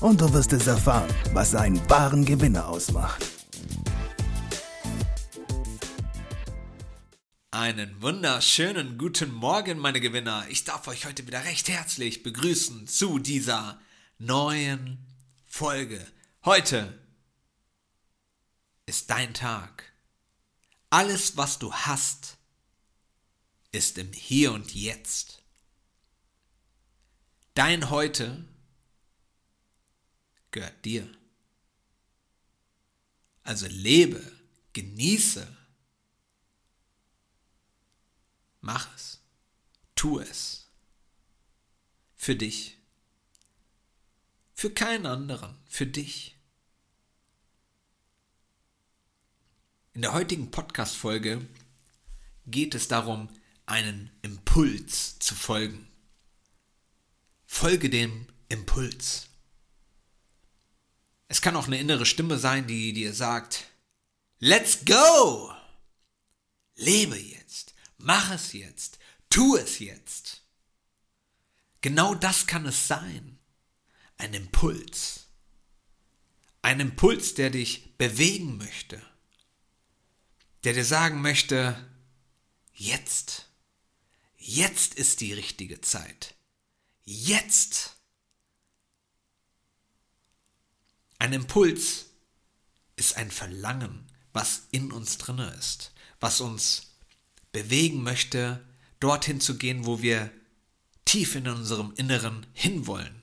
und du wirst es erfahren, was einen wahren Gewinner ausmacht. Einen wunderschönen guten Morgen, meine Gewinner. Ich darf euch heute wieder recht herzlich begrüßen zu dieser neuen Folge. Heute ist dein Tag. Alles, was du hast, ist im Hier und Jetzt. Dein Heute gehört dir. Also lebe, genieße, mach es, tu es. Für dich. Für keinen anderen, für dich. In der heutigen Podcast-Folge geht es darum, einen Impuls zu folgen. Folge dem Impuls. Es kann auch eine innere Stimme sein, die dir sagt, Let's go! Lebe jetzt, mach es jetzt, tu es jetzt. Genau das kann es sein. Ein Impuls. Ein Impuls, der dich bewegen möchte. Der dir sagen möchte, jetzt. Jetzt ist die richtige Zeit. Jetzt. Ein Impuls ist ein Verlangen, was in uns drinne ist, was uns bewegen möchte, dorthin zu gehen, wo wir tief in unserem Inneren hinwollen,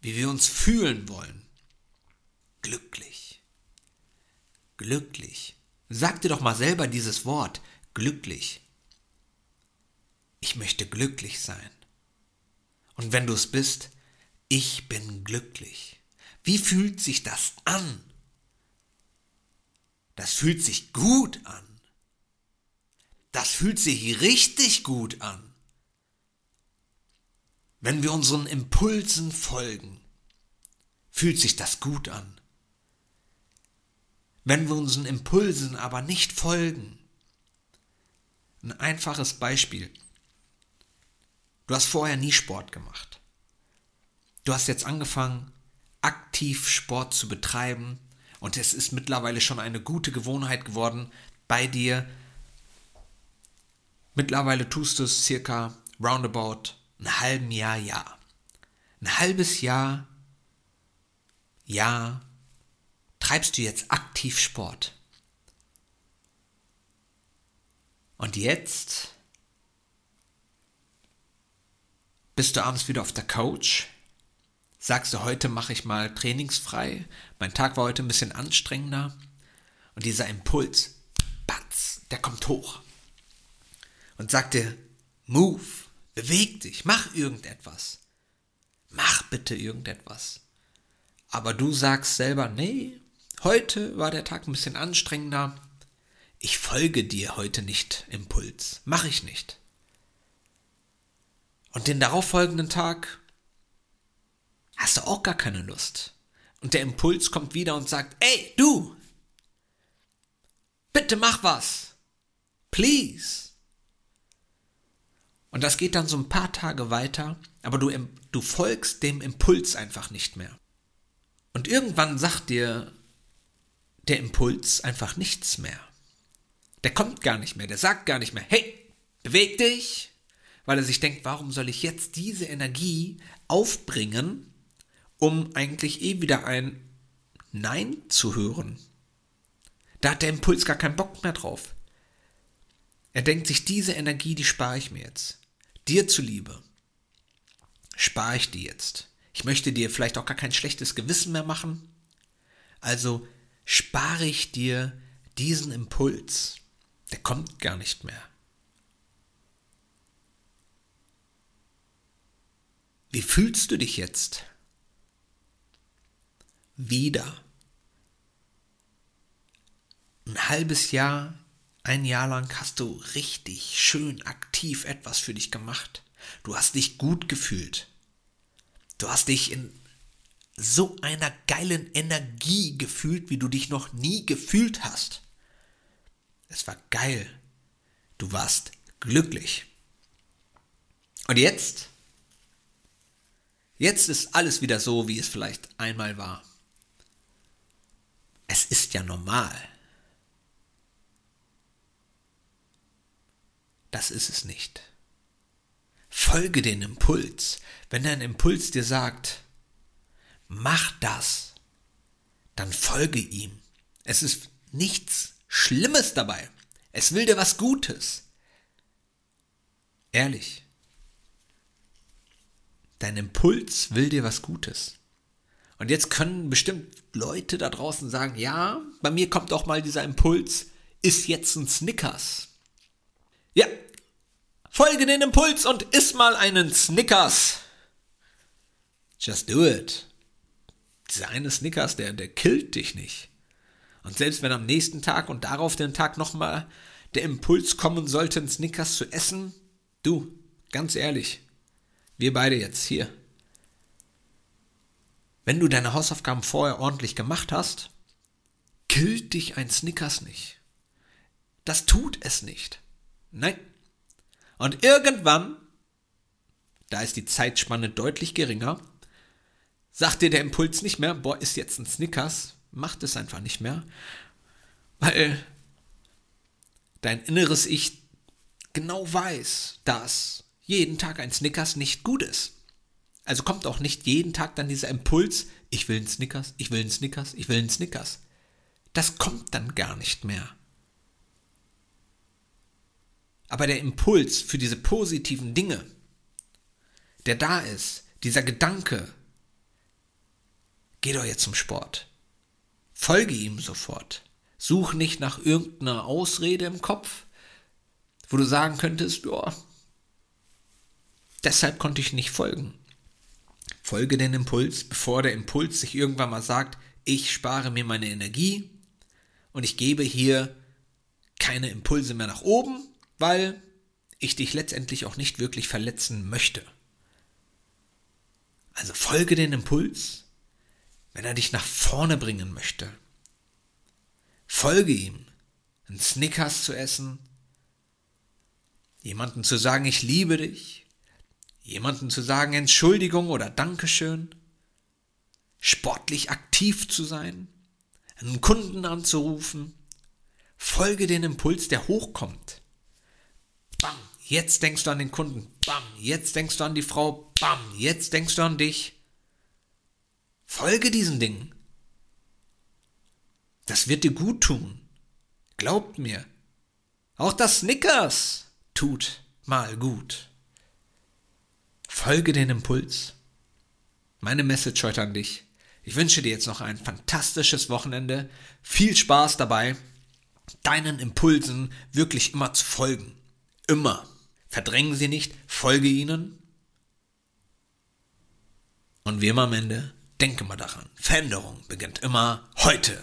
wie wir uns fühlen wollen. Glücklich. Glücklich. Sag dir doch mal selber dieses Wort, glücklich. Ich möchte glücklich sein. Und wenn du es bist, ich bin glücklich. Wie fühlt sich das an? Das fühlt sich gut an. Das fühlt sich richtig gut an. Wenn wir unseren Impulsen folgen, fühlt sich das gut an. Wenn wir unseren Impulsen aber nicht folgen, ein einfaches Beispiel. Du hast vorher nie Sport gemacht. Du hast jetzt angefangen, aktiv Sport zu betreiben. Und es ist mittlerweile schon eine gute Gewohnheit geworden bei dir. Mittlerweile tust du es circa roundabout ein halben Jahr, ja. Ein halbes Jahr, ja, treibst du jetzt aktiv Sport. Und jetzt bist du abends wieder auf der Couch sagst du, heute mache ich mal trainingsfrei, mein Tag war heute ein bisschen anstrengender und dieser Impuls, batz, der kommt hoch und sagt dir, move, beweg dich, mach irgendetwas. Mach bitte irgendetwas. Aber du sagst selber, nee, heute war der Tag ein bisschen anstrengender. Ich folge dir heute nicht, Impuls. Mach ich nicht. Und den darauffolgenden Tag hast du auch gar keine Lust. Und der Impuls kommt wieder und sagt, ey, du, bitte mach was. Please. Und das geht dann so ein paar Tage weiter, aber du, du folgst dem Impuls einfach nicht mehr. Und irgendwann sagt dir der Impuls einfach nichts mehr. Der kommt gar nicht mehr, der sagt gar nicht mehr, hey, beweg dich, weil er sich denkt, warum soll ich jetzt diese Energie aufbringen, um eigentlich eh wieder ein Nein zu hören. Da hat der Impuls gar keinen Bock mehr drauf. Er denkt sich, diese Energie, die spare ich mir jetzt. Dir zuliebe. Spare ich die jetzt. Ich möchte dir vielleicht auch gar kein schlechtes Gewissen mehr machen. Also spare ich dir diesen Impuls. Der kommt gar nicht mehr. Wie fühlst du dich jetzt? Wieder. ein halbes Jahr, ein Jahr lang hast du richtig schön aktiv etwas für dich gemacht. Du hast dich gut gefühlt. Du hast dich in so einer geilen Energie gefühlt, wie du dich noch nie gefühlt hast. Es war geil. Du warst glücklich. Und jetzt? Jetzt ist alles wieder so, wie es vielleicht einmal war. Ist ja normal. Das ist es nicht. Folge den Impuls. Wenn dein Impuls dir sagt, mach das, dann folge ihm. Es ist nichts Schlimmes dabei. Es will dir was Gutes. Ehrlich. Dein Impuls will dir was Gutes. Und jetzt können bestimmt Leute da draußen sagen, ja, bei mir kommt auch mal dieser Impuls, ist jetzt ein Snickers. Ja, folge den Impuls und iss mal einen Snickers. Just do it. Dieser eine Snickers, der, der killt dich nicht. Und selbst wenn am nächsten Tag und darauf den Tag nochmal der Impuls kommen sollte, einen Snickers zu essen, du, ganz ehrlich, wir beide jetzt hier. Wenn du deine Hausaufgaben vorher ordentlich gemacht hast, killt dich ein Snickers nicht. Das tut es nicht. Nein. Und irgendwann, da ist die Zeitspanne deutlich geringer, sagt dir der Impuls nicht mehr, boah, ist jetzt ein Snickers, macht es einfach nicht mehr, weil dein inneres Ich genau weiß, dass jeden Tag ein Snickers nicht gut ist. Also kommt auch nicht jeden Tag dann dieser Impuls, ich will einen Snickers, ich will einen Snickers, ich will einen Snickers. Das kommt dann gar nicht mehr. Aber der Impuls für diese positiven Dinge, der da ist, dieser Gedanke, geh doch jetzt zum Sport. Folge ihm sofort. Such nicht nach irgendeiner Ausrede im Kopf, wo du sagen könntest, ja, Deshalb konnte ich nicht folgen. Folge den Impuls, bevor der Impuls sich irgendwann mal sagt, ich spare mir meine Energie und ich gebe hier keine Impulse mehr nach oben, weil ich dich letztendlich auch nicht wirklich verletzen möchte. Also folge den Impuls, wenn er dich nach vorne bringen möchte. Folge ihm, einen Snickers zu essen, jemanden zu sagen, ich liebe dich, jemanden zu sagen Entschuldigung oder Dankeschön, sportlich aktiv zu sein, einen Kunden anzurufen, folge den Impuls, der hochkommt. Bam, jetzt denkst du an den Kunden, bam, jetzt denkst du an die Frau, bam, jetzt denkst du an dich. Folge diesen Dingen. Das wird dir gut tun. Glaubt mir. Auch das Snickers tut mal gut. Folge den Impuls. Meine Message heute an dich. Ich wünsche dir jetzt noch ein fantastisches Wochenende. Viel Spaß dabei, deinen Impulsen wirklich immer zu folgen. Immer. Verdrängen sie nicht, folge ihnen. Und wie immer am Ende, denke mal daran, Veränderung beginnt immer heute.